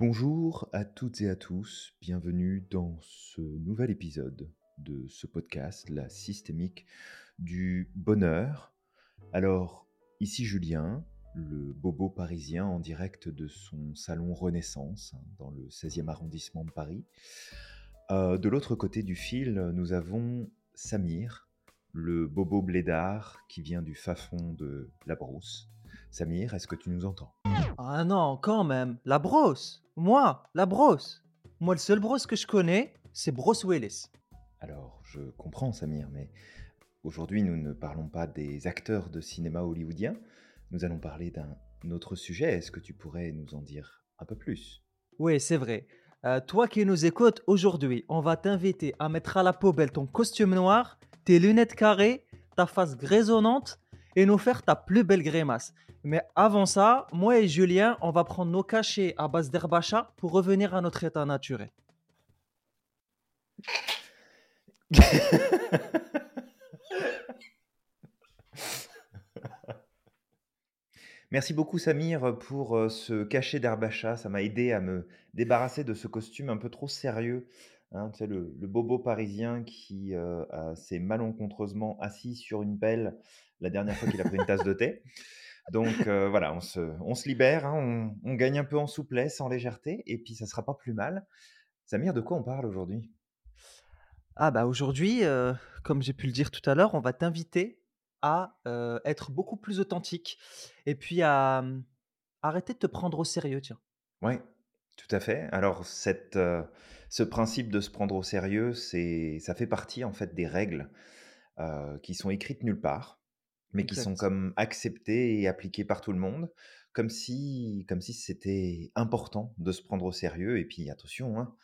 Bonjour à toutes et à tous, bienvenue dans ce nouvel épisode de ce podcast, la systémique du bonheur. Alors, ici Julien, le bobo parisien en direct de son salon Renaissance hein, dans le 16e arrondissement de Paris. Euh, de l'autre côté du fil, nous avons Samir, le bobo blédard qui vient du fond de la brousse. Samir, est-ce que tu nous entends? Ah non, quand même. La brosse. Moi, la brosse. Moi, le seul brosse que je connais, c'est Bruce Willis. Alors, je comprends Samir, mais aujourd'hui nous ne parlons pas des acteurs de cinéma hollywoodien, nous allons parler d'un autre sujet. Est-ce que tu pourrais nous en dire un peu plus? Oui, c'est vrai. Euh, toi qui nous écoutes, aujourd'hui, on va t'inviter à mettre à la poubelle ton costume noir, tes lunettes carrées, ta face grisonnante et nous faire ta plus belle grimace. Mais avant ça, moi et Julien, on va prendre nos cachets à base d'herbacha pour revenir à notre état naturel. Merci beaucoup Samir pour euh, ce cachet d'herbacha. Ça m'a aidé à me débarrasser de ce costume un peu trop sérieux. Hein, tu sais, le, le bobo parisien qui euh, a- s'est malencontreusement assis sur une pelle la dernière fois qu'il a pris une tasse de thé. Donc euh, voilà, on se, on se libère, hein, on, on gagne un peu en souplesse, en légèreté, et puis ça sera pas plus mal. Samir, de quoi on parle aujourd'hui? Ah bah aujourd'hui, euh, comme j'ai pu le dire tout à l'heure, on va t'inviter à euh, être beaucoup plus authentique et puis à hum, arrêter de te prendre au sérieux, tiens. Oui, tout à fait. Alors, cette, euh, ce principe de se prendre au sérieux, c'est, ça fait partie en fait des règles euh, qui sont écrites nulle part, mais qui sont comme acceptées et appliquées par tout le monde, comme si, comme si c'était important de se prendre au sérieux. Et puis, attention, hein,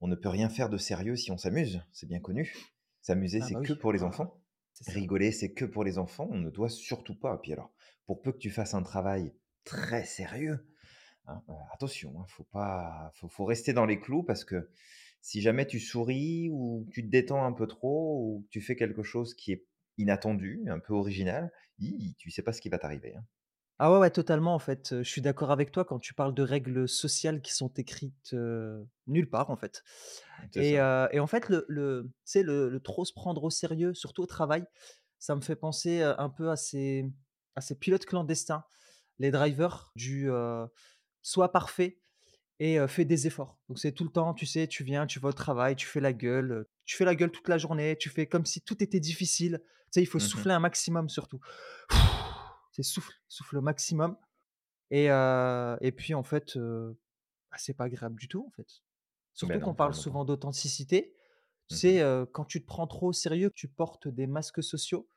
on ne peut rien faire de sérieux si on s'amuse, c'est bien connu. S'amuser, Ah c'est bah que oui, pour les enfants. Rigoler, c'est que pour les enfants. On ne doit surtout pas. Puis alors, pour peu que tu fasses un travail très sérieux, Hein, attention, hein, faut pas faut faut rester dans les clous parce que si jamais tu souris ou tu te détends un peu trop ou tu fais quelque chose qui est inattendu, un peu original, hi, tu sais pas ce qui va t'arriver, hein. Ah ouais, ouais, totalement en fait. euh, Je suis d'accord avec toi quand tu parles de règles sociales qui sont écrites euh, nulle part en fait. C'est Et, ça. euh, et en fait, le, le, tu sais, le, le trop se prendre au sérieux, surtout au travail, ça me fait penser euh, un peu à ces, à ces pilotes clandestins, les drivers du euh, sois parfait et euh, fais des efforts. Donc c'est tout le temps, tu sais, tu viens, tu vas au travail, tu fais la gueule, euh, tu fais la gueule toute la journée, tu fais comme si tout était difficile. Tu sais, il faut Mmh souffler un maximum surtout. C'est souffle, souffle au maximum. Et, puis en fait, bah, c'est pas agréable du tout, en fait. Surtout qu'on parle souvent d'authenticité. Tu sais, heu, quand tu te prends trop au sérieux, que tu portes des masques sociaux,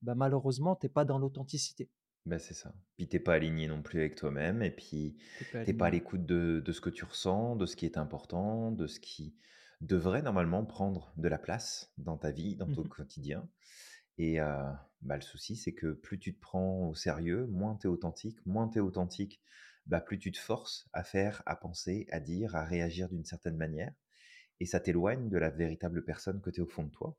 bah, malheureusement, tu es pas dans l'authenticité. Ben c'est ça. Puis t'es pas aligné non plus avec toi-même et puis Tu es pas t'es pas à aligné. l'écoute de de ce que tu ressens, de ce qui est important, de ce qui devrait normalement prendre de la place dans ta vie, dans ton Mmh quotidien. Et heu, bah, le souci, c'est que plus tu te prends au sérieux, moins tu es authentique. Moins tu es authentique, bah, plus tu te forces à faire, à penser, à dire, à réagir d'une certaine manière et ça t'éloigne de la véritable personne que tu es au fond de toi.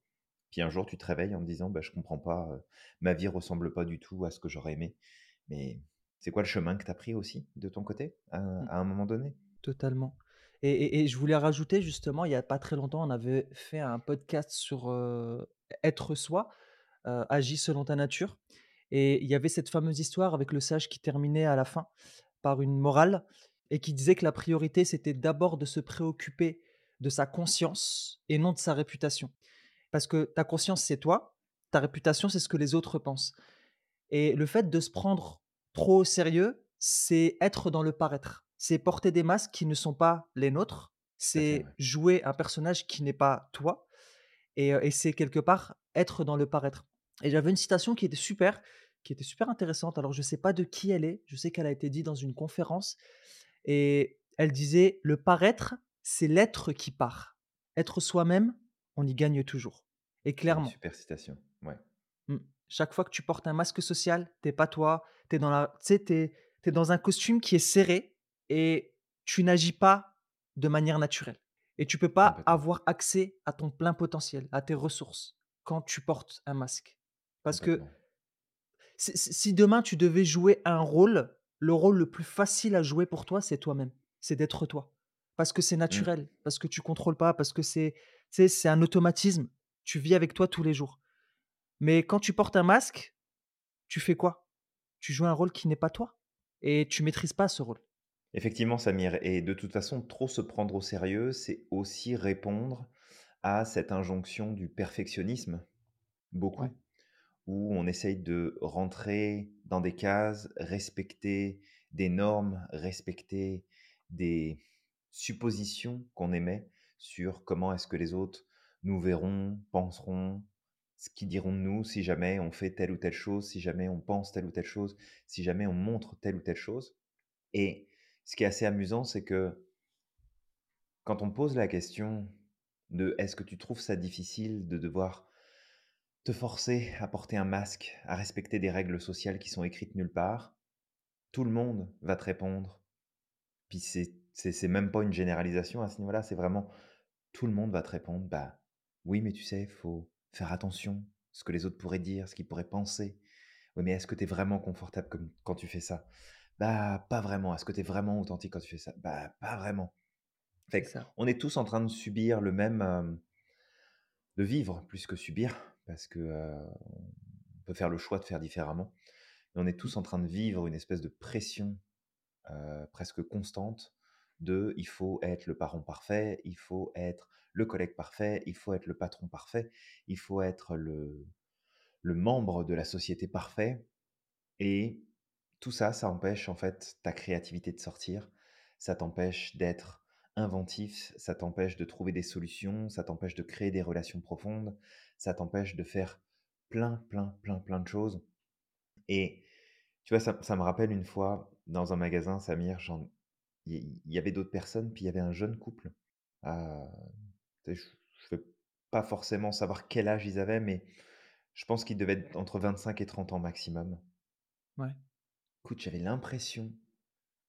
Puis un jour, tu te réveilles en te disant: «Bah, je comprends pas, heu, ma vie ressemble pas du tout à ce que j'aurais aimé». Mais c'est quoi le chemin que tu as pris aussi de ton côté, à Mmh. à un moment donné? Totalement. Et et et je voulais rajouter justement, il y a pas très longtemps, on avait fait un podcast sur, heu, être soi, heu, agis selon ta nature et il y avait cette fameuse histoire avec le sage qui terminait à la fin par une morale et qui disait que la priorité, c'était d'abord de se préoccuper de sa conscience et non de sa réputation. Parce que ta conscience, c'est toi, ta réputation, c'est ce que les autres pensent. Et le fait de se prendre trop au sérieux, c'est être dans le paraître. C'est porter des masques qui ne sont pas les nôtres. C'est jouer un personnage qui n'est pas toi. Et, heu, et c'est quelque part être dans le paraître. Et j'avais une citation qui était super, qui était super intéressante. Alors je ne sais pas de qui elle est, je sais qu'elle a été dite dans une conférence et elle disait: «Le paraître, c'est l'être qui part. Être soi-même, on y gagne toujours» et une clairement. super citation. Ouais. Mmh. Chaque fois que tu portes un masque social, t'es pas toi, tu es dans la tu sais, tu es dans un costume qui est serré et tu n'agis pas de manière naturelle et tu peux pas avoir accès à ton plein potentiel, à tes ressources quand tu portes un masque. Parce que si demain tu devais jouer un rôle, le rôle le plus facile à jouer pour toi, c'est toi-même, c'est d'être toi. parce que c'est Mmh. naturel, parce que tu contrôles pas, parce que c'est c'est un automatisme. Tu vis avec toi tous les jours. Mais quand tu portes un masque, tu fais quoi? Tu joues un rôle qui n'est pas toi et tu maîtrises pas ce rôle. Effectivement, Samir et de toute façon, trop se prendre au sérieux, c'est aussi répondre à cette injonction du perfectionnisme, Ouais, beaucoup, où on essaye de rentrer dans des cases, respecter des normes, respecter des suppositions qu'on émet sur comment est-ce que les autres nous verront, penseront, ce qu'ils diront de nous si jamais on fait telle ou telle chose, si jamais on pense telle ou telle chose, si jamais on montre telle ou telle chose. Et ce qui est assez amusant, c'est que quand on pose la question de est-ce que tu trouves ça difficile de devoir te forcer à porter un masque, à respecter des règles sociales qui sont écrites nulle part, tout le monde va te répondre. Puis c'est même pas une généralisation à ce niveau-là, c'est vraiment tout le monde va te répondre, bah oui, mais tu sais, faut faire attention, ce que les autres pourraient dire, ce qu'ils pourraient penser. Oui, mais est-ce que tu es vraiment confortable comme quand tu fais ça? Bah pas vraiment. Est-ce que tu es vraiment authentique quand tu fais ça? Bah pas vraiment. Fait ça. qu'on est tous en train de subir le même, de vivre plus que subir parce que, on peut faire le choix de faire différemment. On est tous en train de vivre une espèce de pression, presque constante de: «Il faut être le parent parfait, il faut être le collègue parfait, il faut être le patron parfait, il faut être le le membre de la société parfait». Et tout ça, ça empêche en fait ta créativité de sortir, ça t'empêche d'être inventif, ça t'empêche de trouver des solutions, ça t'empêche de créer des relations profondes, ça t'empêche de faire plein, plein, plein, plein de choses. Et tu vois, ça, me rappelle une fois dans un magasin, Samir, il y, il y avait d'autres personnes, puis il y avait un jeune couple. Tu sais, je ne vais pas forcément savoir quel âge ils avaient, mais je pense qu'ils devaient être entre 25 et 30 ans maximum. ouais. Écoute, j'avais l'impression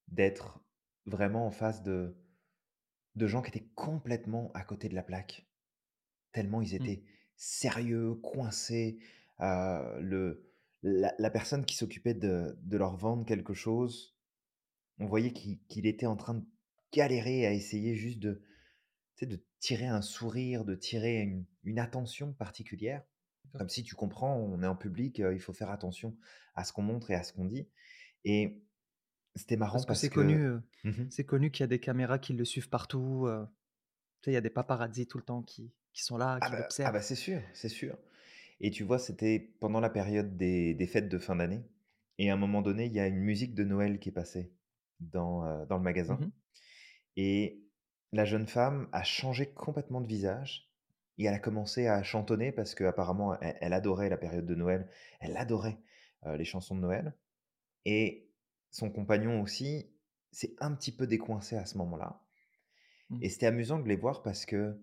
d'être vraiment en face de de gens qui étaient complètement à côté de la plaque. Tellement ils Mmh, étaient sérieux, coincés, heu, le la la personne qui s'occupait de de leur vendre quelque chose, on voyait qu'il qu'il était en train de galérer à essayer juste de, tu sais, de tirer un sourire, de tirer une une attention particulière. Comme si tu comprends, on est en public, heu, il faut faire attention à ce qu'on montre et à ce qu'on dit. Et c'était marrant Parce que c'est connu, heu, mmh c'est connu qu'il y a des caméras qui le suivent partout, tu sais, il y a des paparazzis tout le temps qui qui sont là, Ah qui bah ah bah, l'observent. c'est sûr, c'est sûr. Et tu vois, c'était pendant la période des des fêtes de fin d'année. Et à un moment donné, il y a une musique de Noël qui est passée dans, le Mmh magasin mh. et la jeune femme a changé complètement de visage et elle a commencé à chantonner parce qu'apparemment elle elle adorait la période de Noël, elle adorait, les chansons de Noël et son compagnon aussi s'est un petit peu décoincé à ce moment-là Mmh, et c'était amusant de les voir parce que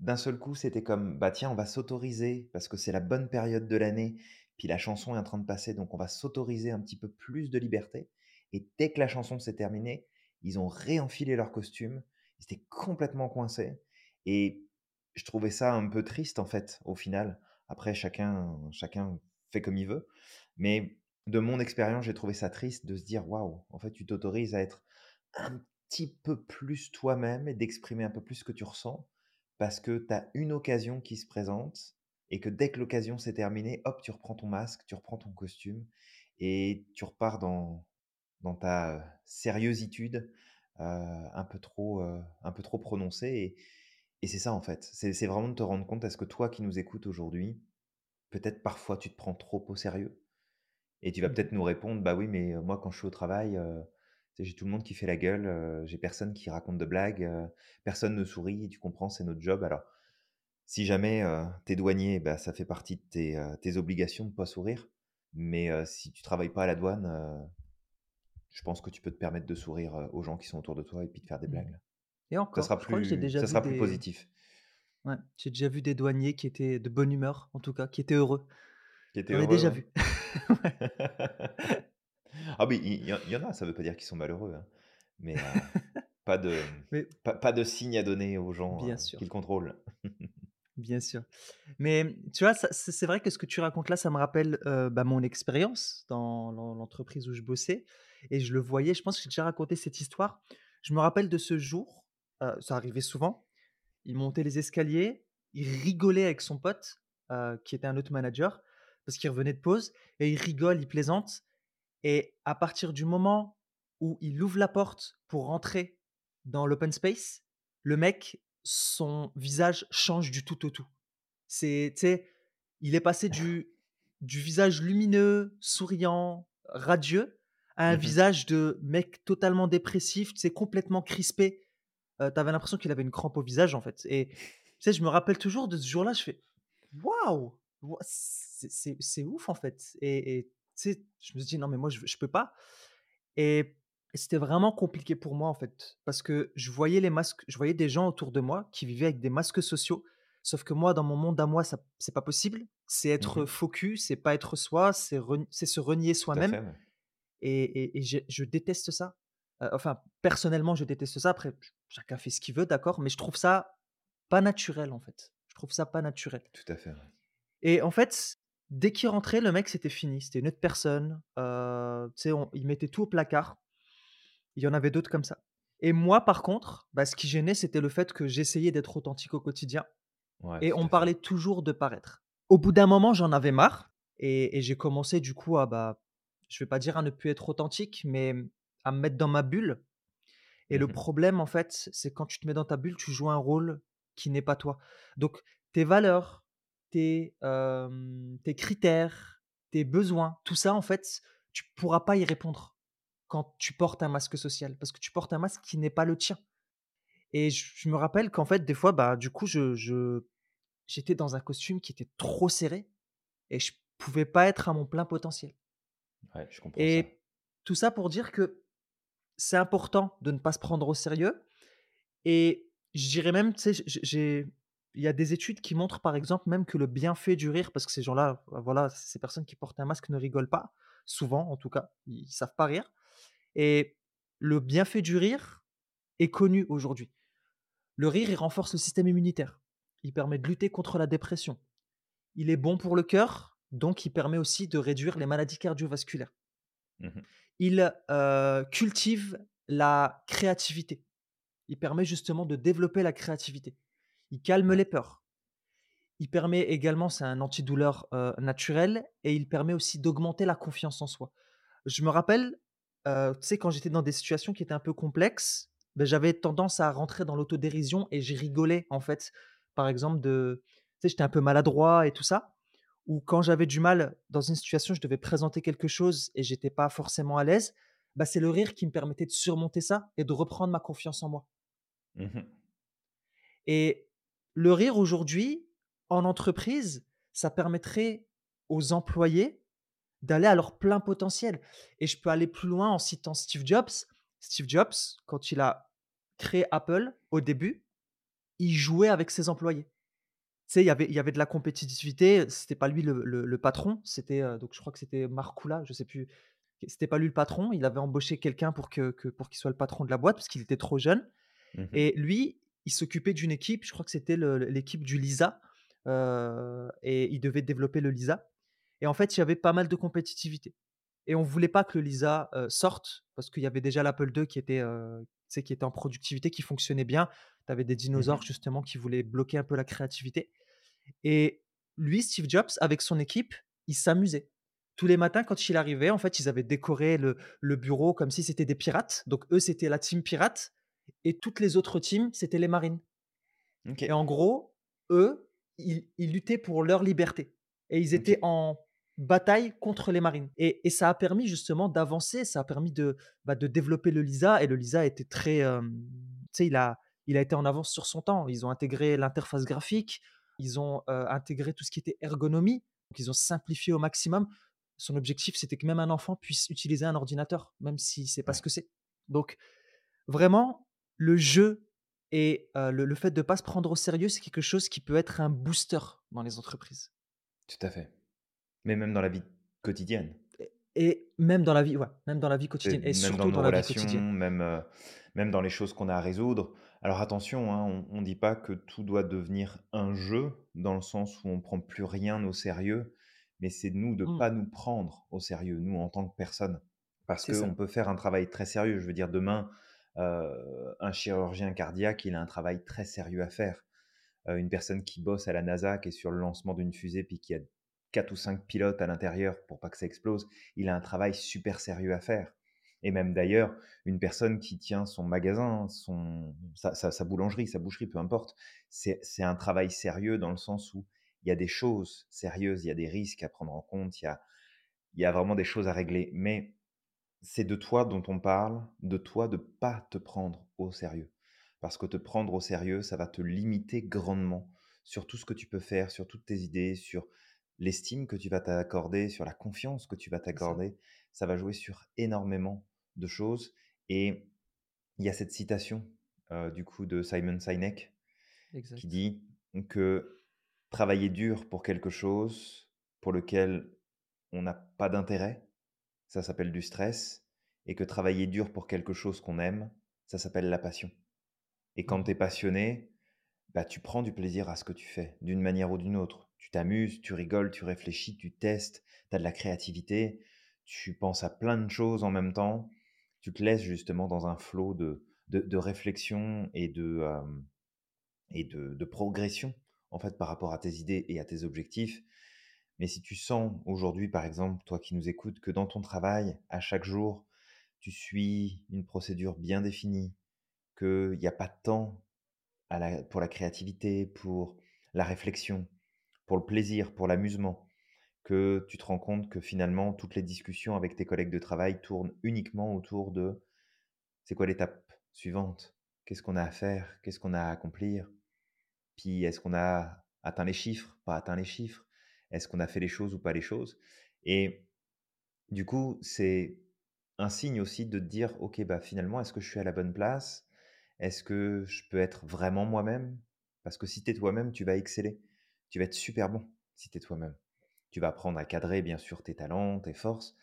D'un seul coup, c'était comme: «Bah, tiens, on va s'autoriser parce que c'est la bonne période de l'année, puis la chanson est en train de passer, donc on va s'autoriser un petit peu plus de liberté» et dès que la chanson s'est terminée, ils ont réenfilé leurs costumes. Ils étaient complètement coincés et je trouvais ça un peu triste, en fait, au final. Après chacun chacun fait comme il veut, mais de mon expérience, j'ai trouvé ça triste de se dire: «Waouh, en fait, tu t'autorises à être un petit peu plus toi-même et d'exprimer un peu plus ce que tu ressens parce que tu as une occasion qui se présente et que dès que l'occasion s'est terminée, hop, tu reprends ton masque, tu reprends ton costume et tu repars dans dans ta, heu, un peu trop, un peu trop prononcée et et c'est ça, en fait. C'est vraiment de te rendre compte, est-ce que toi qui nous écoutes aujourd'hui, peut-être parfois tu te prends trop au sérieux? Et tu vas mmh peut-être nous répondre: «Bah oui, mais moi quand je suis au travail, j'ai tout le monde qui fait la gueule, j'ai personne qui raconte de blagues, personne ne sourit et tu comprends, c'est notre job». Alors si jamais, heu, tu es douanier, bah, ça fait partie de tes, tes obligations de pas sourire. Mais si tu travailles pas à la douane, je pense que tu peux te permettre de sourire, aux gens qui sont autour de toi et puis de faire des Mmh blagues. et Ça encore, sera je crois que j'ai plus déjà ça sera plus positif. ouais, j'ai déjà vu des douaniers qui étaient de bonne humeur, en tout cas, qui étaient heureux. Qui J'en ai heureux, déjà ouais. vu. Ah oui, il y en il y en a, ça veut pas dire qu'ils sont malheureux, hein. Mais pas de, mais pas pas de signe à donner aux gens, bien heu, qui le sûr, contrôlent. bien sûr. Mais, mmh, tu vois, c'est vrai que ce que tu racontes là, ça me rappelle, bah, mon expérience dans l'en l'entreprise où je bossais et je le voyais, je pense que j'ai déjà raconté cette histoire. Je me rappelle de ce jour heu, ça arrivait souvent. Il montait les escaliers, il rigolait avec son pote, heu, qui était un autre manager, parce qu'il revenait de pause et il rigole, il plaisante et à partir du moment où il ouvre la porte pour rentrer dans l'open space, le mec, son visage change du tout au tout. C'est il est passé du du visage lumineux, souriant, radieux, un Mmh visage de mec totalement dépressif, sais, complètement crispé. Heu, tu avais l'impression qu'il avait une crampe au visage, en fait et tu sais, je me rappelle toujours de ce jour-là, je fais: «Waouh! Wa c'est c'est c'est ouf, en fait» et tu sais, je me suis dit: «Non, mais moi, je je peux pas» et c'était vraiment compliqué pour moi, en fait, parce que je voyais les masques je voyais des gens autour de moi qui vivaient avec des masques sociaux, sauf que moi, dans mon monde à moi, ça c'est pas possible. C'est être Mmh cul, c'est pas être soi, c'est c'est se renier soi-même. Et et et je je déteste ça. Heu, enfin, personnellement, je déteste ça. Après, ch chacun fait ce qu'il veut, d'accord, mais je trouve ça pas naturel, en fait. Je trouve ça pas naturel Tout à fait, et en fait, dès qu'il rentrait, le mec, c'était fini. C'était une autre personne, sais, on il mettait tout au placard. Il y en avait d'autres comme ça et moi, par contre, bah, ce qui gênait, c'était le fait que j'essayais d'être authentique au quotidien Ouais, et on parlait toujours de paraître. Au bout d'un moment, j'en avais marre et et j'ai commencé du coup à, bah, je vais pas dire à ne plus être authentique, mais, à me mettre dans ma bulle. Et le Mmh problème, en fait, c'est quand tu te mets dans ta bulle, tu joues un rôle qui n'est pas toi. Donc tes valeurs, tes, tes critères, tes besoins, tout ça, en fait, tu pourras pas y répondre quand tu portes un masque social parce que tu portes un masque qui n'est pas le tien. Et je je me rappelle qu'en fait, des fois, bah, du coup, je je j'étais dans un costume qui était trop serré et je pouvais pas être à mon plein potentiel Et tout ça pour dire que c'est important de ne pas se prendre au sérieux et je dirais même, tu sais, j'ai il y a des études qui montrent, par exemple, même que le bienfait du rire parce que ces gens-là, bah, voilà, ces personnes qui portent un masque ne rigolent pas, souvent en tout cas, ils savent pas rire et le bienfait du rire est connu aujourd'hui. Le rire, il renforce le système immunitaire. Il permet de lutter contre la dépression. Il est bon pour le cœur, donc il permet aussi de réduire les maladies cardiovasculaires. Mmh Il, cultive la créativité. Il permet justement de développer la créativité. Il calme les peurs. Il permet également c'est un antidouleur, naturel et il permet aussi d'augmenter la confiance en soi. Je me rappelle, tu sais, quand j'étais dans des situations qui étaient un peu complexes, beh, j'avais tendance à rentrer dans l'autodérision et je rigolais, en fait. Par exemple de tu sais, j'étais un peu maladroit et tout ça, ou quand j'avais du mal dans une situation, je devais présenter quelque chose et j'étais pas forcément à l'aise, bah, c'est le rire qui me permettait de surmonter ça et de reprendre ma confiance en moi. Mmh Et le rire aujourd'hui, en entreprise, ça permettrait aux employés d'aller à leur plein potentiel. Et je peux aller plus loin en citant Steve Jobs. Steve Jobs, quand il a créé Apple, au début, il jouait avec ses employés. Tu sais, il y avait il y avait de la compétitivité, c'était pas lui le le le patron, c'était, heu, donc je crois que c'était Marcoula, je sais plus. C'était pas lui le patron, il avait embauché quelqu'un pour que que pour qu'il soit le patron de la boîte parce qu'il était trop jeune. Mmh Et lui, il s'occupait d'une équipe, je crois que c'était le l'équipe du LISA, heu et il devait développer le LISA et en fait, il y avait pas mal de compétitivité et on voulait pas que le LISA, heu, sorte parce qu'il y avait déjà l'Apple II qui était, tu sais, qui était en productivité, qui fonctionnait bien. Tu avais des dinosaures Mmh justement qui voulaient bloquer un peu la créativité et lui, Steve Jobs, avec son équipe, il s'amusait. Tous les matins, quand il arrivait, en fait, ils avaient décoré le le bureau comme si c'était des pirates. Donc eux, c'était la team pirate et toutes les autres teams, c'était les marines. Et en gros, eux, ils ils luttaient pour leur liberté et ils étaient en bataille contre les marines et et ça a permis justement d'avancer, ça a permis de, bah, de développer le LISA et le LISA était très, hem, tu sais, il a il a été en avance sur son temps. Ils ont intégré l'interface graphique, ils ont, intégré tout ce qui était ergonomie, donc ils ont simplifié au maximum. Son objectif, c'était que même un enfant puisse utiliser un ordinateur, même s'il ne sait pas ce que c'est. Donc Vraiment, le jeu et le le fait de ne pas se prendre au sérieux, c'est quelque chose qui peut être un booster dans les entreprises tout à fait. Mais même dans la vie quotidienne. et et même dans la vie ouais, même dans la vie quotidienne et même surtout dans la vie relations, quotidienne. même dans les choses qu'on a à résoudre. Alors attention, hein, on ne dit pas que tout doit devenir un jeu, dans le sens où on prend plus rien au sérieux, mais c'est nous de Mmh, pas nous prendre au sérieux, nous en tant que personne. Parce qu'on peut faire un travail très sérieux. Je veux dire demain, Euh, un chirurgien cardiaque, il a un travail très sérieux à faire. Euh, une personne qui bosse à la NASA, qui est sur le lancement d'une fusée, puis qui a quatre ou cinq pilotes à l'intérieur pour pas que ça explose, il a un travail super sérieux à faire. Et même d'ailleurs, une personne qui tient son magasin, son, sa, boulangerie, sa boucherie, peu importe, c'est un travail sérieux dans le sens où il y a des choses sérieuses, il y a des risques à prendre en compte, il y a, il y a vraiment des choses à régler. Mais c'est de toi dont on parle, de toi de pas te prendre au sérieux. Parce que te prendre au sérieux, ça va te limiter grandement sur tout ce que tu peux faire, sur toutes tes idées, sur l'estime que tu vas t'accorder, sur la confiance que tu vas t'accorder. Ça. va jouer sur énormément de choses. Et il y a cette citation euh, du coup de Simon Sinek qui dit que travailler dur pour quelque chose pour lequel on n'a pas d'intérêt, ça s'appelle du stress, et que travailler dur pour quelque chose qu'on aime, ça s'appelle la passion. Et quand mmh. tu es passionné, bah, tu prends du plaisir à ce que tu fais, d'une manière ou d'une autre. Tu t'amuses, tu rigoles, tu réfléchis, tu testes, tu as de la créativité, tu penses à plein de choses en même temps, tu te laisses justement dans un flot de, de, réflexion et, de, et de, de, progression en fait par rapport à tes idées et à tes objectifs. Mais si tu sens aujourd'hui, par exemple, toi qui nous écoutes, que dans ton travail, à chaque jour, tu suis une procédure bien définie, qu'il n'y a pas de temps pour la créativité, pour la réflexion, pour le plaisir, pour l'amusement, que tu te rends compte que finalement toutes les discussions avec tes collègues de travail tournent uniquement autour de c'est quoi l'étape suivante, qu'est-ce qu'on a à faire, qu'est-ce qu'on a à accomplir, puis est-ce qu'on a atteint les chiffres, pas atteint les chiffres, est-ce qu'on a fait les choses ou pas les choses? Et du coup, c'est un signe aussi de te dire, ok, bah finalement, est-ce que je suis à la bonne place? Est-ce que je peux être vraiment moi-même? Parce que si tu es toi-même, tu vas exceller. Tu vas être super bon si tu es toi-même. Tu vas apprendre à cadrer, bien sûr, tes talents, tes forces,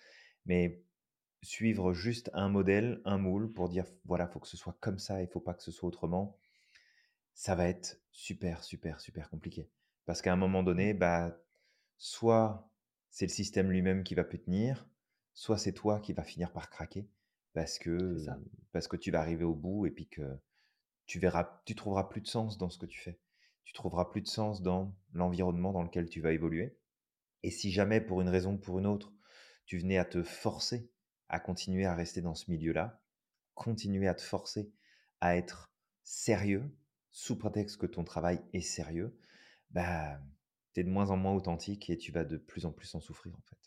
mais suivre juste un modèle, un moule pour dire, voilà, il faut que ce soit comme ça, il faut pas que ce soit autrement, ça va être super, super, super compliqué. Parce qu'à un moment donné, bah, soit c'est le système lui-même qui va plus tenir, soit c'est toi qui vas finir par craquer parce que, parce que tu vas arriver au bout et puis que tu verras, tu trouveras plus de sens dans ce que tu fais. Tu trouveras plus de sens dans l'environnement dans lequel tu vas évoluer. Et si jamais, pour une raison ou pour une autre, tu venais à te forcer à continuer à rester dans ce milieu-là, continuer à te forcer à être sérieux, sous prétexte que ton travail est sérieux, bah, tu es de moins en moins authentique et tu vas de plus en plus en souffrir en fait.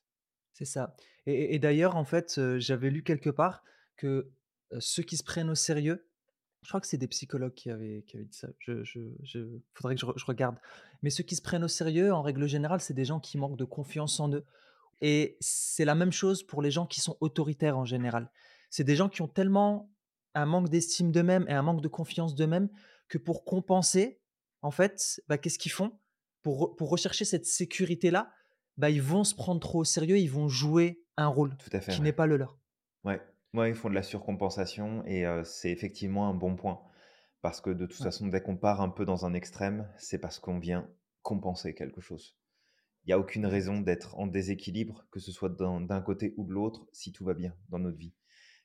C'est ça. Et, d'ailleurs, en fait, j'avais lu quelque part que ceux qui se prennent au sérieux, je crois que c'est des psychologues qui avaient, qui avaient dit ça. Je, je, faudrait que je, regarde. Mais ceux qui se prennent au sérieux, en règle générale, c'est des gens qui manquent de confiance en eux. Et c'est la même chose pour les gens qui sont autoritaires en général. C'est des gens qui ont tellement un manque d'estime d'eux-mêmes et un manque de confiance d'eux-mêmes que pour compenser, en fait, bah, qu'est-ce qu'ils font? Pour, pour rechercher cette sécurité-là bah, ils vont se prendre trop au sérieux, ils vont jouer un rôle Tout à fait, qui n'est pas le leur. Ouais. Ouais, ils font de la surcompensation et c'est effectivement un bon point. Parce que de toute façon, dès qu'on part un peu dans un extrême, c'est parce qu'on vient compenser quelque chose. Il n'y a aucune raison d'être en déséquilibre, que ce soit d'un côté ou de l'autre, si tout va bien dans notre vie.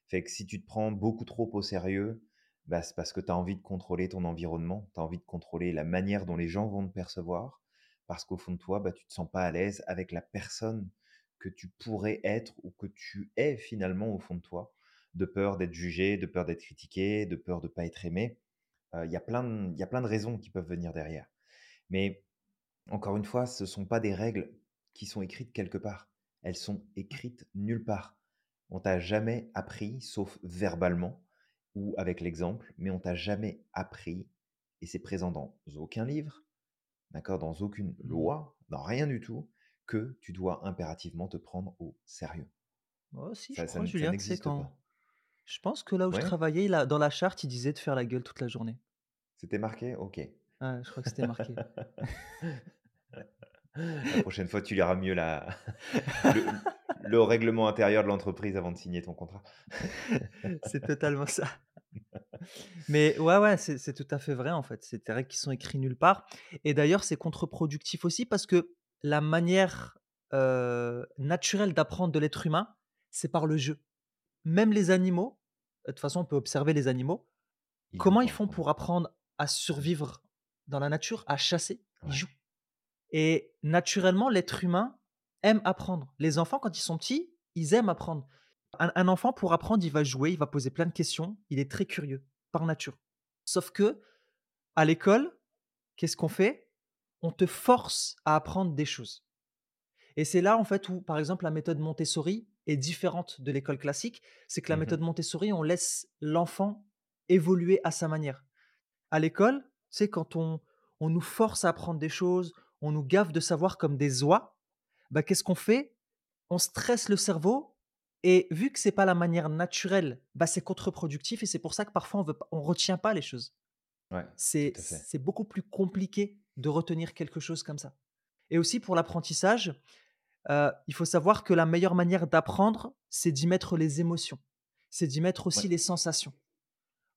Fait que si tu te prends beaucoup trop au sérieux, bah, c'est parce que tu as envie de contrôler ton environnement, tu as envie de contrôler la manière dont les gens vont te percevoir, parce qu'au fond de toi, bah, tu te sens pas à l'aise avec la personne que tu pourrais être ou que tu es finalement au fond de toi, de peur d'être jugé, de peur d'être critiqué, de peur de pas être aimé. Il y, a plein de, y a plein de raisons qui peuvent venir derrière. Mais encore une fois, ce ne sont pas des règles qui sont écrites quelque part. Elles sont écrites nulle part. On t'a jamais appris, sauf verbalement ou avec l'exemple, mais on t'a jamais appris, et c'est présent dans aucun livre, d'accord, dans aucune mmh loi, dans rien du tout, que tu dois impérativement te prendre au sérieux. Oh si, je crois, Julien, c'est quand. Je pense que là où je travaillais, là, dans la charte, il disait de faire la gueule toute la journée. C'était marqué? Ok. je crois que c'était marqué. la prochaine fois, tu liras mieux la... le règlement intérieur de l'entreprise avant de signer ton contrat. c'est totalement ça. Mais ouais, ouais, c'est tout à fait vrai en fait. C'est des règles qui sont écrites nulle part. Et d'ailleurs, c'est contre-productif aussi parce que la manière naturelle d'apprendre de l'être humain, c'est par le jeu. Même les animaux, de toute façon, on peut observer les animaux. Ils Comment ils font pour apprendre à survivre dans la nature, à chasser? Ils Ouais. jouent et naturellement, l'être humain aime apprendre. Les enfants, quand ils sont petits, ils aiment apprendre. Un un enfant, pour apprendre, il va jouer, il va poser plein de questions, il est très curieux, par nature. Sauf que à l'école, qu'est-ce qu'on fait? On te force à apprendre des choses et c'est là, en fait, où, par exemple, la méthode Montessori est différente de l'école classique. C'est que la Mmh méthode Montessori, on laisse l'enfant évoluer à sa manière. À l'école, sais, quand on on nous force à apprendre des choses, on nous gave de savoir comme des oies, bah, qu'est-ce qu'on fait? On stresse le cerveau et vu que c'est pas la manière naturelle, bah, c'est contre-productif et c'est pour ça que parfois on pas on retient pas les choses. Ouais, C'est c'est beaucoup plus compliqué de retenir quelque chose comme ça et aussi pour l'apprentissage, heu, il faut savoir que la meilleure manière d'apprendre, c'est d'y mettre les émotions. C'est d'y mettre Ouais, aussi les sensations.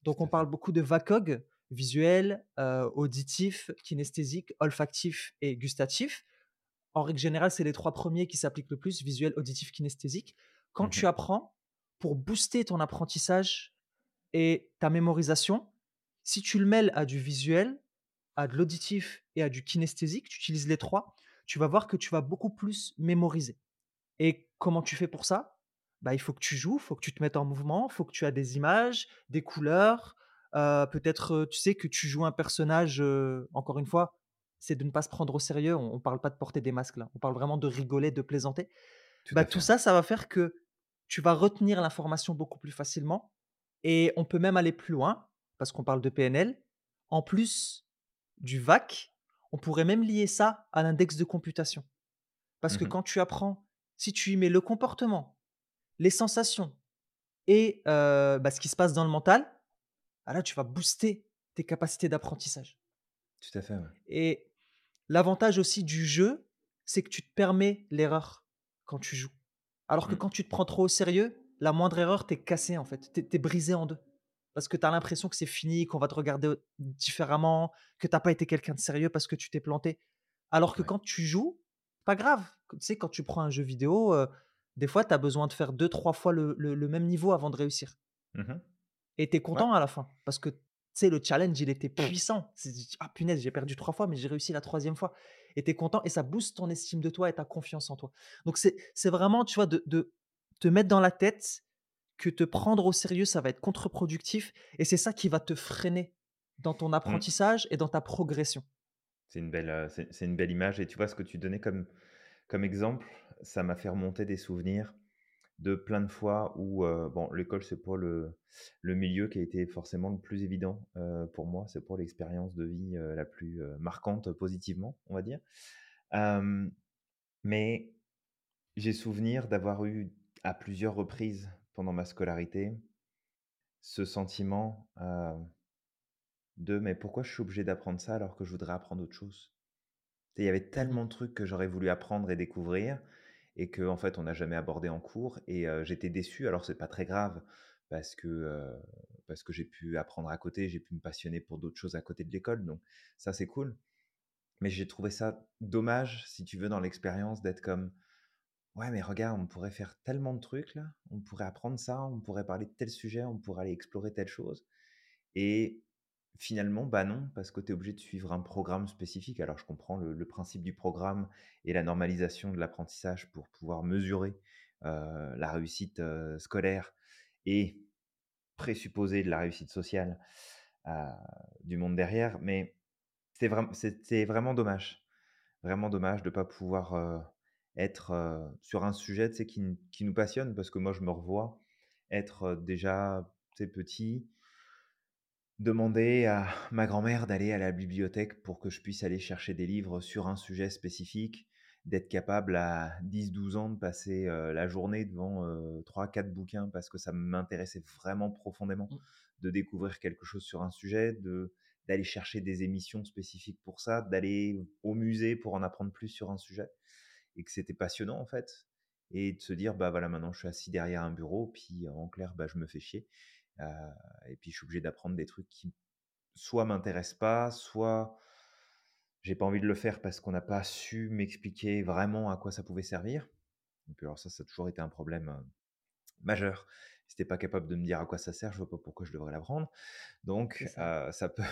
Donc on parle beaucoup de VACOG, visuel, heu, auditif, kinesthésique, olfactif et gustatif. En règle générale, c'est les 3 premiers qui s'appliquent le plus, visuel, auditif, kinesthésique. Quand tu Mmh apprends, pour booster ton apprentissage et ta mémorisation, si tu le mêles à du visuel, à de l'auditif et à du kinesthésique, tu utilises les 3, tu vas voir que tu vas beaucoup plus mémoriser. Et comment tu fais pour ça? Bah, il faut que tu joues, il faut que tu te mettes en mouvement, il faut que tu as des images, des couleurs, heu, peut-être, heu, tu sais que tu joues un personnage, heu, encore une fois, c'est de ne pas se prendre au sérieux, on ne parle pas de porter des masques là, on parle vraiment de rigoler, de plaisanter. Tout Bah, tout ça, ça va faire que tu vas retenir l'information beaucoup plus facilement et on peut même aller plus loin, parce qu'on parle de PNL. En plus du VAC, on pourrait même lier ça à l'index de computation. Parce que Mmh quand tu apprends, si tu y mets le comportement, les sensations et bah, ce qui se passe dans le mental, ah là, tu vas booster tes capacités d'apprentissage Tout à fait, ouais. et l'avantage aussi du jeu, c'est que tu te permets l'erreur quand tu joues. Alors que Mmh. quand tu te prends trop au sérieux, la moindre erreur, tu es cassé en fait, tu es brisé en 2. Parce que tu as l'impression que c'est fini, qu'on va te regarder, différemment, que tu as pas été quelqu'un de sérieux parce que tu t'es planté. Alors que Ouais. quand tu joues, pas grave. Tu sais, quand tu prends un jeu vidéo, des fois, tu as besoin de faire deux, trois fois le le le même niveau avant de réussir Mmh et tu es Ouais, content à la fin parce que, tu le challenge, il était puissant. C'est «Ah punaise, j'ai perdu 3 fois, mais j'ai réussi la troisième fois» et tu es content et ça booste ton estime de toi et ta confiance en toi. Donc c'est c'est vraiment, tu vois, de de te mettre dans la tête que te prendre au sérieux, ça va être contre-productif et c'est ça qui va te freiner dans ton mmh. apprentissage et dans ta progression. C'est une belle, c'est une belle image et tu vois ce que tu donnais comme comme exemple, ça m'a fait remonter des souvenirs de plein de fois où, bon l'école c'est pas le le milieu qui a été forcément le plus évident, pour moi. C'est pas l'expérience de vie, la plus, marquante positivement, on va dire. Mais j'ai souvenir d'avoir eu à plusieurs reprises pendant ma scolarité, ce sentiment, heu, de: «Mais pourquoi je suis obligé d'apprendre ça alors que je voudrais apprendre autre chose?» Il y avait tellement de trucs que j'aurais voulu apprendre et découvrir et qu'en fait, on n'a jamais abordé en cours et heu, j'étais déçu. Alors c'est pas très grave parce que, heu, parce que j'ai pu apprendre à côté, j'ai pu me passionner pour d'autres choses à côté de l'école, donc ça, c'est cool. Mais j'ai trouvé ça dommage, si tu veux, dans l'expérience d'être comme: «Ouais, mais regarde, on pourrait faire tellement de trucs là, on pourrait apprendre ça, on pourrait parler de tel sujet, on pourrait aller explorer telle chose» Et finalement, bah non, parce que tu es obligé de suivre un programme spécifique. Alors je comprends le principe du programme et la normalisation de l'apprentissage pour pouvoir mesurer, la réussite, scolaire et présupposer de la réussite sociale, du monde derrière. Mais c'est vraiment dommage, vraiment dommage de ne pas pouvoir, être, sur un sujet, tu sais, qui nous passionne. Parce que moi, je me revois être, heu, déjà, petit, Demander à ma grand-mère d'aller à la bibliothèque pour que je puisse aller chercher des livres sur un sujet spécifique, d'être capable à 10-12 ans de passer, la journée devant, heu, 3-4 bouquins parce que ça m'intéressait vraiment profondément Mmh. de découvrir quelque chose sur un sujet, de d'aller chercher des émissions spécifiques pour ça, d'aller au musée pour en apprendre plus sur un sujet et que c'était passionnant en fait et de se dire: «Bah, voilà, maintenant je suis assis derrière un bureau, puis en clair, bah, je me fais chier». Heu et puis je suis obligé d'apprendre des trucs qui soit m'intéressent pas, soit j'ai pas envie de le faire parce qu'on n'a pas su m'expliquer vraiment à quoi ça pouvait servir. Et puis alors ça, ça a toujours été un problème, heu, majeur Si tu pas capable de me dire à quoi ça sert, je vois pas pourquoi je devrais l'apprendre. Donc, ça. ça peut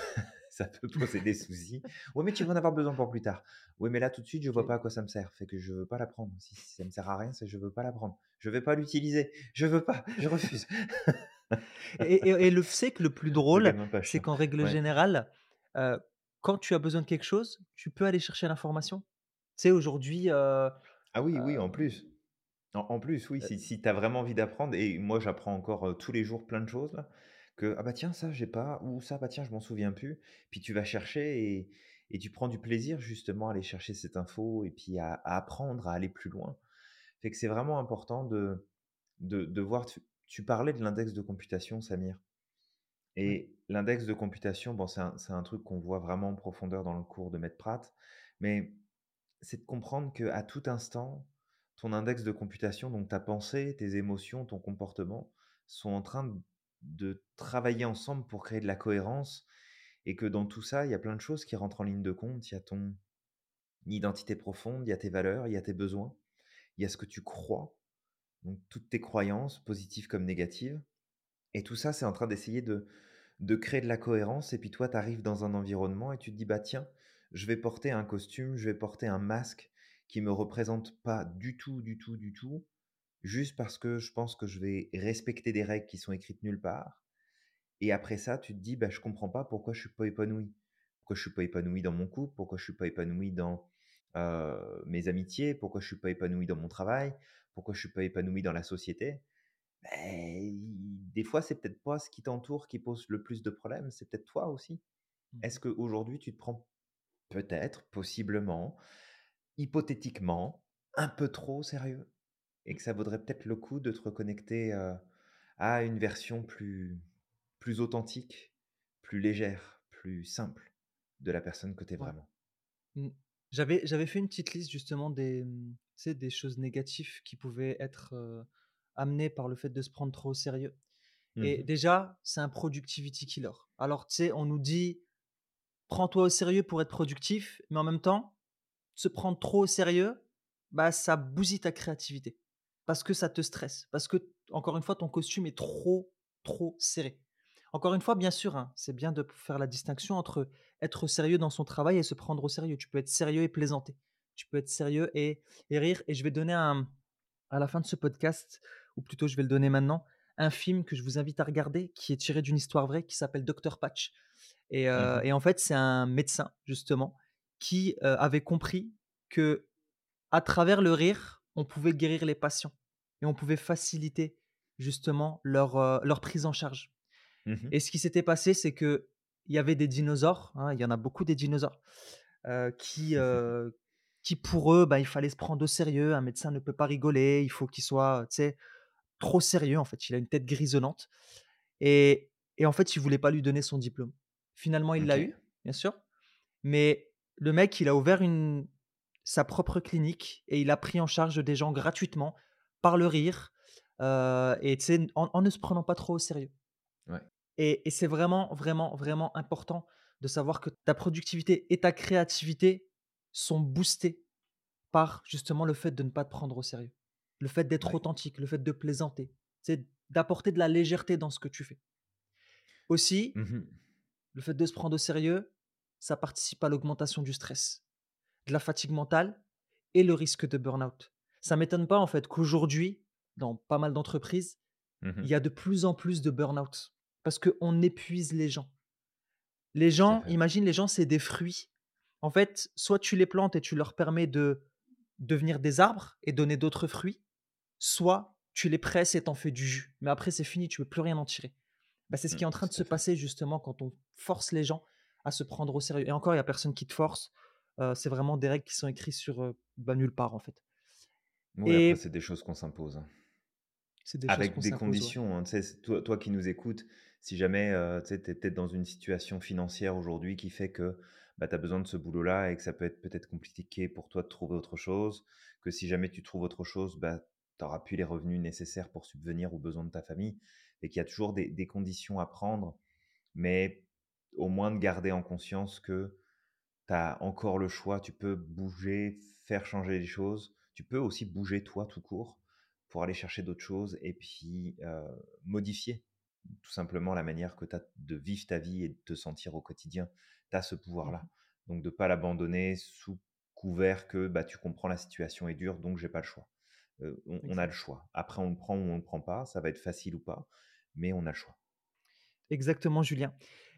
ça peut poser des soucis. «Ouais, mais tu vas en avoir besoin pour plus tard». «Oui, mais là, tout de suite, je vois pas à quoi ça me sert, fait que je veux pas l'apprendre. Si si ça me sert à rien, c'est je veux pas l'apprendre. Je vais pas l'utiliser. Je veux pas, je refuse». Et et et le c'est que le plus drôle, c'est qu'en règle Ouais. générale, quand tu as besoin de quelque chose, tu peux aller chercher l'information. Tu sais, aujourd'hui, Ah oui, oui, en plus. En en plus, oui, si si tu as vraiment envie d'apprendre et moi j'apprends encore, tous les jours plein de choses là, que: «Ah bah tiens ça j'ai pas» ou «Ça bah tiens je m'en souviens plus». Puis tu vas chercher et et tu prends du plaisir justement à aller chercher cette info et puis à à apprendre, à aller plus loin. Fait que c'est vraiment important de de de voir tu tu parlais de l'index de computation Samir et l'index de computation, bon c'est un c'est un truc qu'on voit vraiment en profondeur dans le cours de Maître Pratt, mais c'est de comprendre qu'à tout instant, ton index de computation, donc ta pensée, tes émotions, ton comportement, sont en train de de travailler ensemble pour créer de la cohérence et que dans tout ça, il y a plein de choses qui rentrent en ligne de compte. Il y a ton identité profonde, il y a tes valeurs, il y a tes besoins, il y a ce que tu crois, donc toutes tes croyances, positives comme négatives. Et tout ça, c'est en train d'essayer de de créer de la cohérence et puis toi, tu arrives dans un environnement et tu te dis: «Bah, tiens, je vais porter un costume, je vais porter un masque qui me représente pas du tout, du tout, du tout, juste parce que je pense que je vais respecter des règles qui sont écrites nulle part» et après ça, tu te dis: «Bah, je comprends pas pourquoi je suis pas épanoui. Pourquoi je suis pas épanoui dans mon couple? Pourquoi je suis pas épanoui dans, mes amitiés? Pourquoi je suis pas épanoui dans mon travail? Pourquoi je suis pas épanoui dans la société?» Beh, des fois, c'est peut-être pas ce qui t'entoure qui pose le plus de problèmes, c'est peut-être toi aussi. Est-ce mmh qu'aujourd'hui, tu te prends peut-être, possiblement, hypothétiquement, un peu trop au sérieux? Et que ça vaudrait peut-être le coup de te reconnecter, heu, à une version plus plus authentique, plus légère, plus simple de la personne que tu es vraiment? mmh. J'avais j'avais fait une petite liste justement des, mmh, des choses négatives qui pouvaient être, heu, amenées par le fait de se prendre trop au sérieux et Mmh déjà, c'est un productivity killer. Alors, tu sais, on nous dit: «Prends-toi au sérieux pour être productif», mais en même temps, se prendre trop au sérieux, bah, ça bousille ta créativité. Parce que ça te stresse, parce que, encore une fois, ton costume est trop, trop serré. Encore une fois, bien sûr, hein, c'est bien de faire la distinction entre être sérieux dans son travail et se prendre au sérieux. Tu peux être sérieux et plaisanter. Tu peux être sérieux et, et rire. Et je vais donner un, à la fin de ce podcast, ou plutôt je vais le donner maintenant, un film que je vous invite à regarder qui est tiré d'une histoire vraie qui s'appelle Dr Patch. Et, Mmh et en fait, c'est un médecin justement qui, heu, avait compris que à travers le rire, on pouvait guérir les patients et on pouvait faciliter justement leur, heu, leur prise en charge. Mmh Et ce qui s'était passé, c'est qu'il y avait des dinosaures, hein, il y en a beaucoup des dinosaures, heu, qui, heu, qui pour eux, bah, il fallait se prendre au sérieux. Un médecin ne peut pas rigoler, il faut qu'il soit, trop sérieux en fait. Il a une tête grisonnante et et en fait, il voulait pas lui donner son diplôme. Finalement, il l'a eu, bien sûr, mais le mec, il a ouvert une sa propre clinique et il a pris en charge des gens gratuitement par le rire, et en en ne se prenant pas trop au sérieux Ouais. et et c'est vraiment, vraiment, vraiment important de savoir que ta productivité et ta créativité sont boostées par justement le fait de ne pas te prendre au sérieux. Le fait d'être Ouais. authentique, le fait de plaisanter, c'est d'apporter de la légèreté dans ce que tu fais. Aussi, Mmh le fait de se prendre au sérieux, ça participe à l'augmentation du stress, de la fatigue mentale et le risque de burn-out. Ça m'étonne pas en fait qu'aujourd'hui, dans pas mal d'entreprises, il Mmh y a de plus en plus de burn-out parce qu'on épuise les gens. Les gens, imagine les gens, c'est des fruits. En fait, soit tu les plantes et tu leur permets de devenir des arbres et donner d'autres fruits, soit tu les presses et t'en fais du jus. Mais après, c'est fini, tu peux plus rien en tirer. Bah, c'est ce Mmh, qui est en train de se passer justement quand on force les gens à se prendre au sérieux. Et encore, il y a personne qui te force. C'est vraiment des règles qui sont écrites sur, bah, nulle part en fait. Oui, après c'est des choses qu'on s'impose, c'est des choses Avec qu'on des ouais. conditions, hein, toi toi qui nous écoutes, si jamais, tu es peut-être dans une situation financière aujourd'hui qui fait que, bah, tu as besoin de ce boulot-là et que ça peut être peut-être compliqué pour toi de trouver autre chose, que si jamais tu trouves autre chose, bah, tu auras plus les revenus nécessaires pour subvenir aux besoins de ta famille et qu'il y a toujours des des conditions à prendre, mais au moins de garder en conscience que tu as encore le choix, tu peux bouger, faire changer les choses. Tu peux aussi bouger toi tout court pour aller chercher d'autres choses et puis modifier tout simplement la manière que tu as de vivre ta vie et de te sentir au quotidien. Tu as ce pouvoir-là. Mmh Donc de ne pas l'abandonner sous couvert que bah, tu comprends la situation est dure, donc j'ai pas le choix. on, on a le choix. Après, on le prend ou on ne le prend pas. Ça va être facile ou pas, mais on a le choix. Exactement, Julien.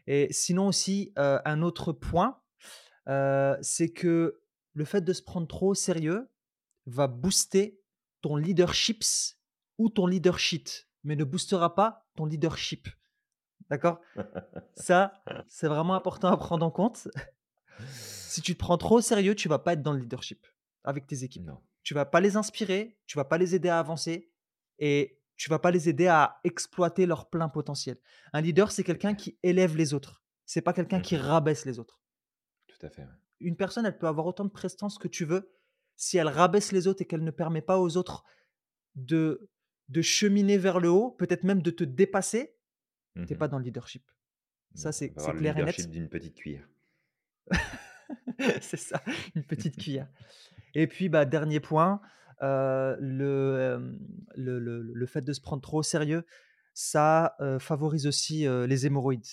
Et sinon aussi, un autre point, c'est que le fait de se prendre trop au sérieux va booster ton leaderships ou ton leadership, mais ne boostera pas ton leadership. D'accord? Ça, c'est vraiment important à prendre en compte. Si tu te prends trop au sérieux, tu vas pas être dans le leadership avec tes équipes. Non. Tu vas pas les inspirer, tu vas pas les aider à avancer et tu vas pas les aider à exploiter leur plein potentiel. Un leader, c'est quelqu'un qui élève les autres. C'est pas quelqu'un qui Mhm. rabaisse les autres. Tout à fait. ouais. Une personne, elle peut avoir autant de prestance que tu veux. Si elle rabaisse les autres et qu'elle ne permet pas aux autres de, de cheminer vers le haut, peut-être même de te dépasser, tu Mhm. pas dans le leadership. Ça, c'est avoir le clair et leadership net. d'une petite cuillère. c'est ça, une petite cuillère. Et puis, bah, dernier point, heu, le, hem, le le le fait de se prendre trop au sérieux, ça, heu, favorise aussi, les hémorroïdes.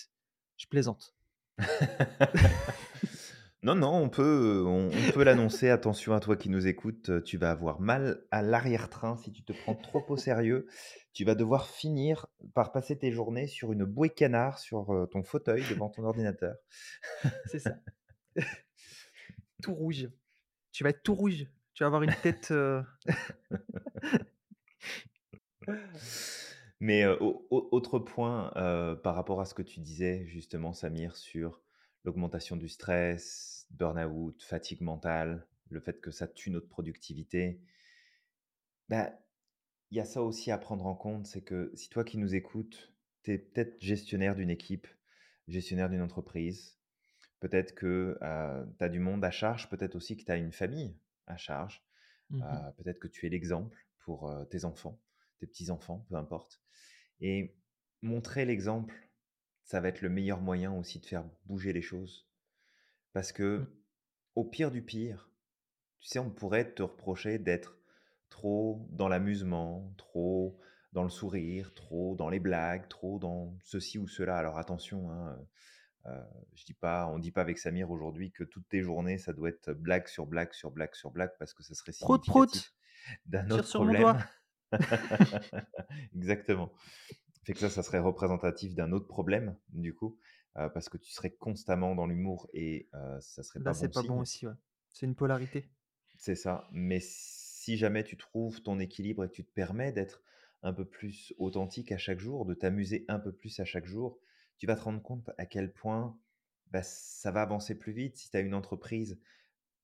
Je plaisante. Non, non, on peut, on, on peut l'annoncer. Attention à toi qui nous écoutes, euh, tu vas avoir mal à l'arrière-train si tu te prends trop au sérieux. Tu vas devoir finir par passer tes journées sur une bouée canard sur euh, ton fauteuil devant ton ordinateur. C'est ça. Tout rouge. Tu vas être tout rouge. Tu vas avoir une tête, Mais euh, au- au- autre point euh, par rapport à ce que tu disais justement, Samir, sur l'augmentation du stress, burn-out, fatigue mentale, le fait que ça tue notre productivité. Bah, Il y a ça aussi à prendre en compte, c'est que si toi qui nous écoutes, tu es peut-être gestionnaire d'une équipe, gestionnaire d'une entreprise, peut-être que tu as du monde à charge, peut-être aussi que tu as une famille à charge, mmh euh, peut-être que tu es l'exemple pour euh, tes enfants, tes petits-enfants, peu importe. Et montrer l'exemple, ça va être le meilleur moyen aussi de faire bouger les choses. Parce Mmh. que au pire du pire, tu sais, on pourrait te reprocher d'être trop dans l'amusement, trop dans le sourire, trop dans les blagues, trop dans ceci ou cela. Alors attention, hein, euh, je dis pas, on dit pas avec Samir aujourd'hui que toutes tes journées, ça doit être blague sur blague sur blague sur blague parce que ça serait significatif prout, d'un autre sur mon problème. doigt. Exactement. Fait que ça, ça serait représentatif d'un autre problème, du coup, euh, parce que tu serais constamment dans l'humour et euh, ça serait Là, pas c'est bon pas bon aussi, ouais. C'est une polarité. C'est ça. Mais si jamais tu trouves ton équilibre et que tu te permets d'être un peu plus authentique à chaque jour, de t'amuser un peu plus à chaque jour, tu vas te rendre compte à quel point bah, ça va avancer plus vite. Si tu as une entreprise,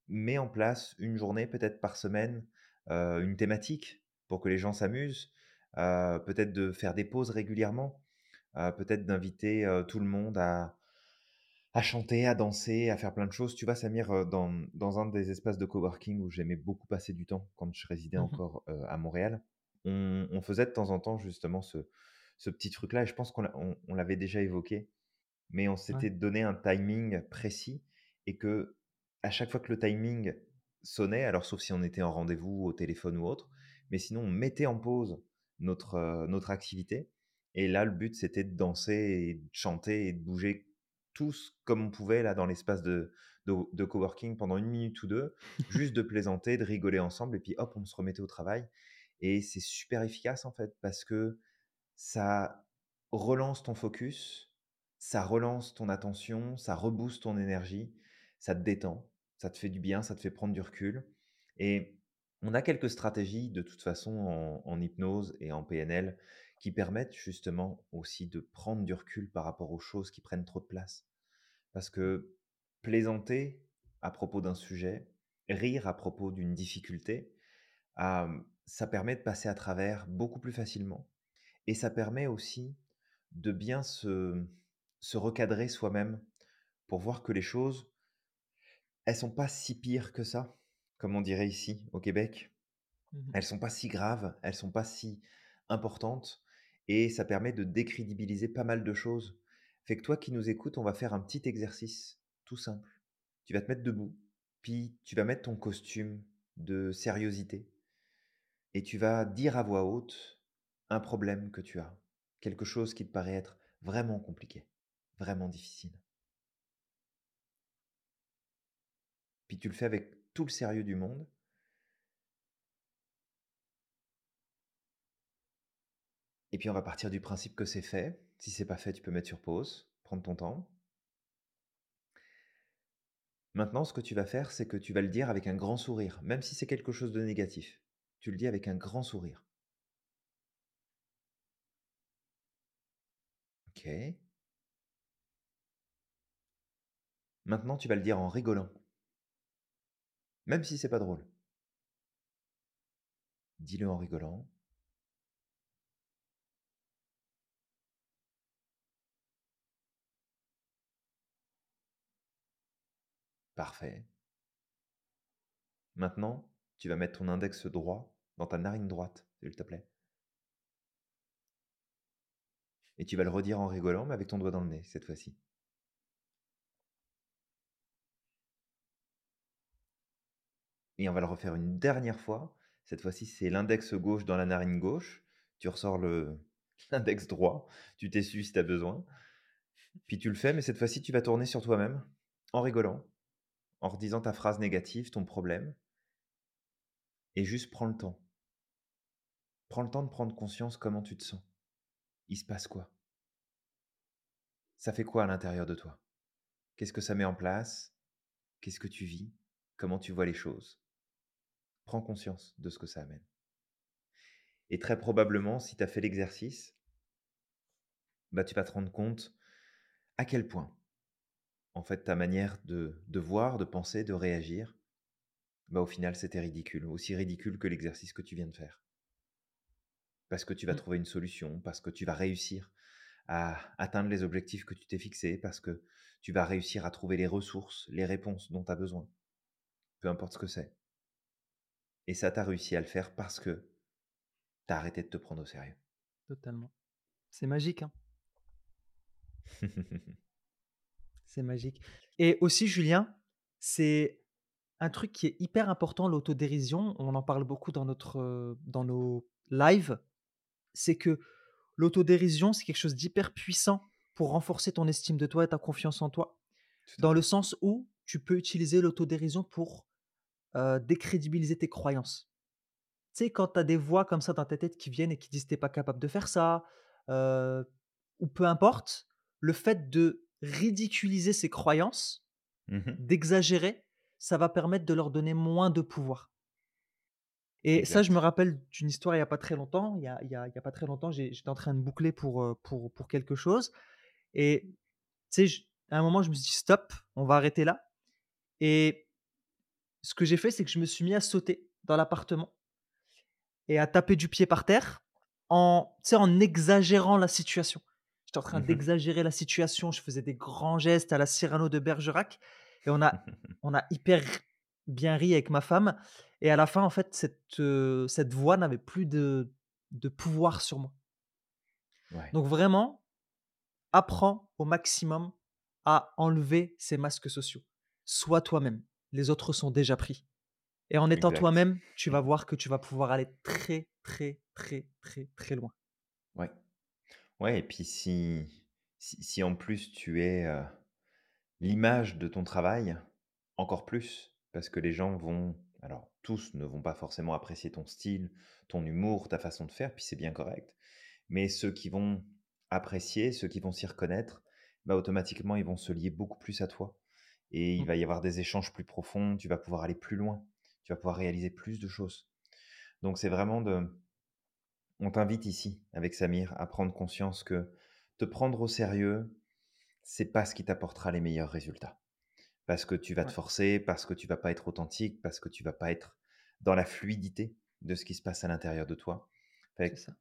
mets en place une journée peut-être par semaine, euh, une thématique pour que les gens s'amusent, euh, peut-être de faire des pauses régulièrement, euh, peut-être d'inviter euh, tout le monde à, à chanter, à danser, à faire plein de choses. Tu vois, Samir, euh, dans, dans un des espaces de coworking où j'aimais beaucoup passer du temps quand je résidais Mmh encore euh, à Montréal, on, on faisait de temps en temps justement ce, ce petit truc-là. Et je pense qu'on l'a- on- on l'avait déjà évoqué, mais on Ouais. s'était donné un timing précis et que à chaque fois que le timing sonnait, alors sauf si on était en rendez-vous au téléphone ou autre, mais sinon on mettait en pause notre, euh, notre activité. Et là, le but, c'était de danser et de chanter et de bouger tous comme on pouvait là dans l'espace de, de, de coworking pendant une minute ou deux, juste de plaisanter, de rigoler ensemble, et puis hop, on se remettait au travail. Et c'est super efficace en fait, parce que ça relance ton focus, ça relance ton attention, ça rebooste ton énergie, ça te détend, ça te fait du bien, ça te fait prendre du recul. Et on a quelques stratégies de toute façon en, en hypnose et en PNL qui permettent justement aussi de prendre du recul par rapport aux choses qui prennent trop de place. Parce que plaisanter à propos d'un sujet, rire à propos d'une difficulté, euh, ça permet de passer à travers beaucoup plus facilement. Et ça permet aussi de bien se, se recadrer soi-même pour voir que les choses, elles sont pas si pires que ça, comme on dirait ici au Québec. Mmh Elles sont pas si graves, elles sont pas si importantes. Et ça permet de décrédibiliser pas mal de choses. Fait que toi qui nous écoutes, on va faire un petit exercice tout simple. Tu vas te mettre debout, puis tu vas mettre ton costume de sérieuxité. et tu vas dire à voix haute un problème que tu as, quelque chose qui te paraît être vraiment compliqué, vraiment difficile. Puis tu le fais avec tout le sérieux du monde. Et puis on va partir du principe que c'est fait. Si c'est pas fait, tu peux mettre sur pause, prendre ton temps. Maintenant, ce que tu vas faire, c'est que tu vas le dire avec un grand sourire, même si c'est quelque chose de négatif. Tu le dis avec un grand sourire. Ok. Maintenant, tu vas le dire en rigolant. Même si c'est pas drôle. Dis-le en rigolant. Parfait. Maintenant, tu vas mettre ton index droit dans ta narine droite, s'il te plaît. Et tu vas le redire en rigolant, mais avec ton doigt dans le nez, cette fois-ci. Et on va le refaire une dernière fois. Cette fois-ci, c'est l'index gauche dans la narine gauche. Tu ressors l'index droit. Tu t'essuies si tu as besoin. Puis tu le fais, mais cette fois-ci, tu vas tourner sur toi-même en rigolant en redisant ta phrase négative, ton problème, et juste prends le temps. Prends le temps de prendre conscience comment tu te sens. Il se passe quoi? Ça fait quoi à l'intérieur de toi? Qu'est-ce que ça met en place? Qu'est-ce que tu vis? Comment tu vois les choses? Prends conscience de ce que ça amène. Et très probablement, si tu as fait l'exercice, bah, tu vas te rendre compte à quel point en fait, ta manière de, de voir, de penser, de réagir, bah, au final, c'était ridicule. Aussi ridicule que l'exercice que tu viens de faire. Parce que tu vas Mmh. trouver une solution, parce que tu vas réussir à atteindre les objectifs que tu t'es fixés, parce que tu vas réussir à trouver les ressources, les réponses dont tu as besoin. Peu importe ce que c'est. Et ça, tu as réussi à le faire parce que tu as arrêté de te prendre au sérieux. Totalement. C'est magique, hein. C'est magique. Et aussi, Julien, c'est un truc qui est hyper important, l'autodérision. On en parle beaucoup dans notre, dans nos lives. C'est que l'autodérision, c'est quelque chose d'hyper puissant pour renforcer ton estime de toi et ta confiance en toi. Dans le sens où tu peux utiliser l'autodérision pour, décrédibiliser tes croyances. Tu sais, quand tu as des voix comme ça dans ta tête qui viennent et qui disent: t'es pas capable de faire ça», ou peu importe, le fait de ridiculiser ces croyances, Mhm. d'exagérer, ça va permettre de leur donner moins de pouvoir. Et ça, je me rappelle d'une histoire il y a pas très longtemps. Il y a a pas très longtemps, j'étais en train de boucler pour, pour quelque chose et tu sais, j à un moment, je me suis dit: «Stop, on va arrêter là» et ce que j'ai fait, c'est que je me suis mis à sauter dans l'appartement et à taper du pied par terre en en exagérant la situation. J'étais en train Mhm. d'exagérer la situation, je faisais des grands gestes à la Cyrano de Bergerac et on a on a hyper bien ri avec ma femme et à la fin, en fait, cette, cette voix n'avait plus de de pouvoir sur moi. Ouais, Donc vraiment, apprends au maximum à enlever ces masques sociaux. Sois toi-même, les autres sont déjà pris et en étant toi-même, tu vas voir que tu vas pouvoir aller très, très, très, très, très loin. Ouais. Ouais, et puis si, si, si en plus tu es euh, l'image de ton travail, encore plus, parce que les gens vont, alors tous ne vont pas forcément apprécier ton style, ton humour, ta façon de faire, puis c'est bien correct, mais ceux qui vont apprécier, ceux qui vont s'y reconnaître, bah automatiquement ils vont se lier beaucoup plus à toi. Et il Mmh, va y avoir des échanges plus profonds, tu vas pouvoir aller plus loin, tu vas pouvoir réaliser plus de choses. Donc c'est vraiment de, on t'invite ici, avec Samir, à prendre conscience que te prendre au sérieux, c'est pas ce qui t'apportera les meilleurs résultats. Parce que tu vas te forcer, parce que tu vas pas être authentique, parce que tu vas pas être dans la fluidité de ce qui se passe à l'intérieur de toi. Fait ça.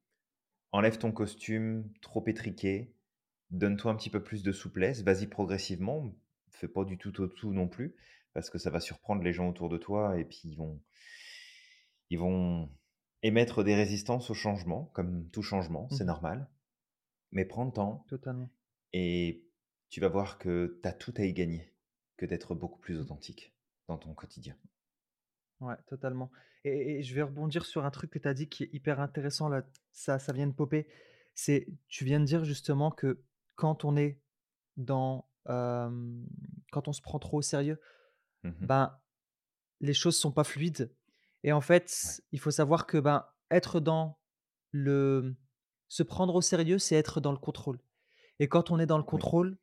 enlève ton costume trop étriqué, donne-toi un petit peu plus de souplesse, vas-y progressivement, fais pas du tout au tout non plus, parce que ça va surprendre les gens autour de toi et puis ils vont, ils vont émettre des résistances au changement, comme tout changement, c'est Mmh normal. Mais prends le temps Totalement. et tu vas voir que tu as tout à y gagner que d'être beaucoup plus Mmh. authentique dans ton quotidien. Ouais, totalement et et je vais rebondir sur un truc que tu as dit qui est hyper intéressant là, ça ça vient de popper. C'est tu viens de dire justement que quand on est dans, quand on se prend trop au sérieux, Mmh mh. ben, les choses sont pas fluides et en fait, il faut savoir que, ben, être dans le se prendre au sérieux, c'est être dans le contrôle et quand on est dans le contrôle,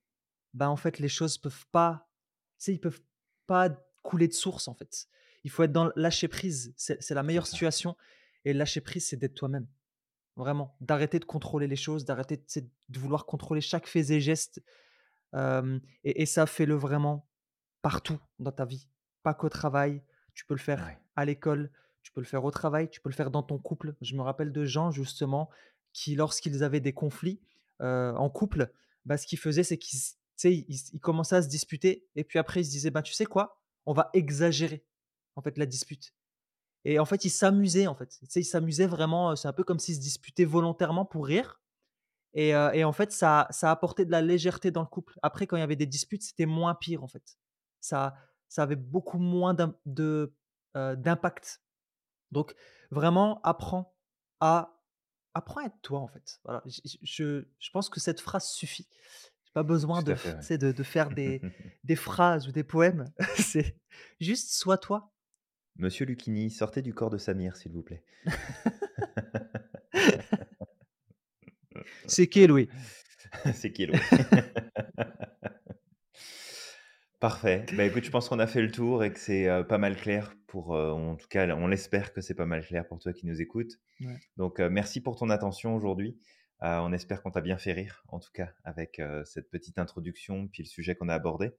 ben, en fait, les choses peuvent pas tu sais, ils peuvent pas couler de source, en fait. Il faut être dans le lâcher prise, c'est la meilleure situation et lâcher prise, c'est d'être toi-même, vraiment. D'arrêter de contrôler les choses, d'arrêter, de vouloir contrôler chaque fait et geste, et et ça, fais-le vraiment partout dans ta vie, pas qu'au travail. Tu peux le faire Ouais, à l'école, tu peux le faire au travail, tu peux le faire dans ton couple. Je me rappelle de gens justement qui, lorsqu'ils avaient des conflits, heu, en couple, bah, ce qu'ils faisaient, c'est qu'ils ils commençaient à se disputer et puis après ils se disaient: «Bah, tu sais quoi? On va exagérer, en fait, la dispute» et en fait, ils s'amusaient, en fait. Ils s'amusaient vraiment, c'est un peu comme s'ils se disputaient volontairement pour rire et et en fait, ça ça apportait de la légèreté dans le couple. Après, quand il y avait des disputes, c'était moins pire, en fait. Ça ça avait beaucoup moins heu, d'impact. Donc vraiment, apprends à apprends à être toi, en fait. Voilà, je je pense que cette phrase suffit. J'ai pas besoin fait, ouais. de de faire des des phrases ou des poèmes. C'est juste sois toi. Monsieur Lucchini, sortez du corps de Samir, s'il vous plaît. C'est qui Louis? C'est qui Louis? Parfait. Bah, écoute, je pense qu'on a fait le tour et que c'est, pas mal clair pour, en tout cas, on l'espère que c'est pas mal clair pour toi qui nous écoutes. Ouais, Donc, merci pour ton attention aujourd'hui. On espère qu'on t'a bien fait rire, en tout cas, avec, cette petite introduction, puis le sujet qu'on a abordé.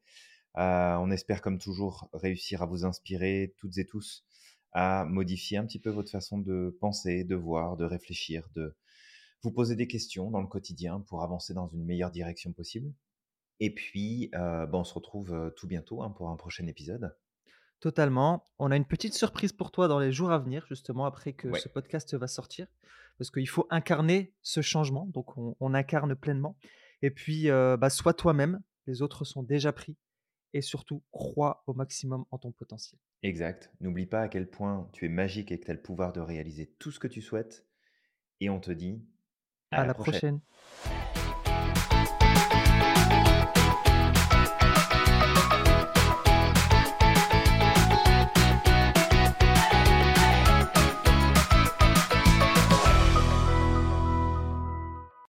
On espère comme toujours réussir à vous inspirer toutes et tous à modifier un petit peu votre façon de penser, de voir, de réfléchir, de vous poser des questions dans le quotidien pour avancer dans une meilleure direction possible. Et puis, heu, bah, on se retrouve, heu, tout bientôt, hein, pour un prochain épisode. totalement. On a une petite surprise pour toi dans les jours à venir, justement, après que Ouais, ce podcast va sortir. Parce qu'il faut incarner ce changement, donc on on incarne pleinement et puis, heu, bah, sois toi-même, les autres sont déjà pris et surtout crois au maximum en ton potentiel. exact. N'oublie pas à quel point tu es magique et que tu as le pouvoir de réaliser tout ce que tu souhaites et on te dit à À la la prochaine. prochaine.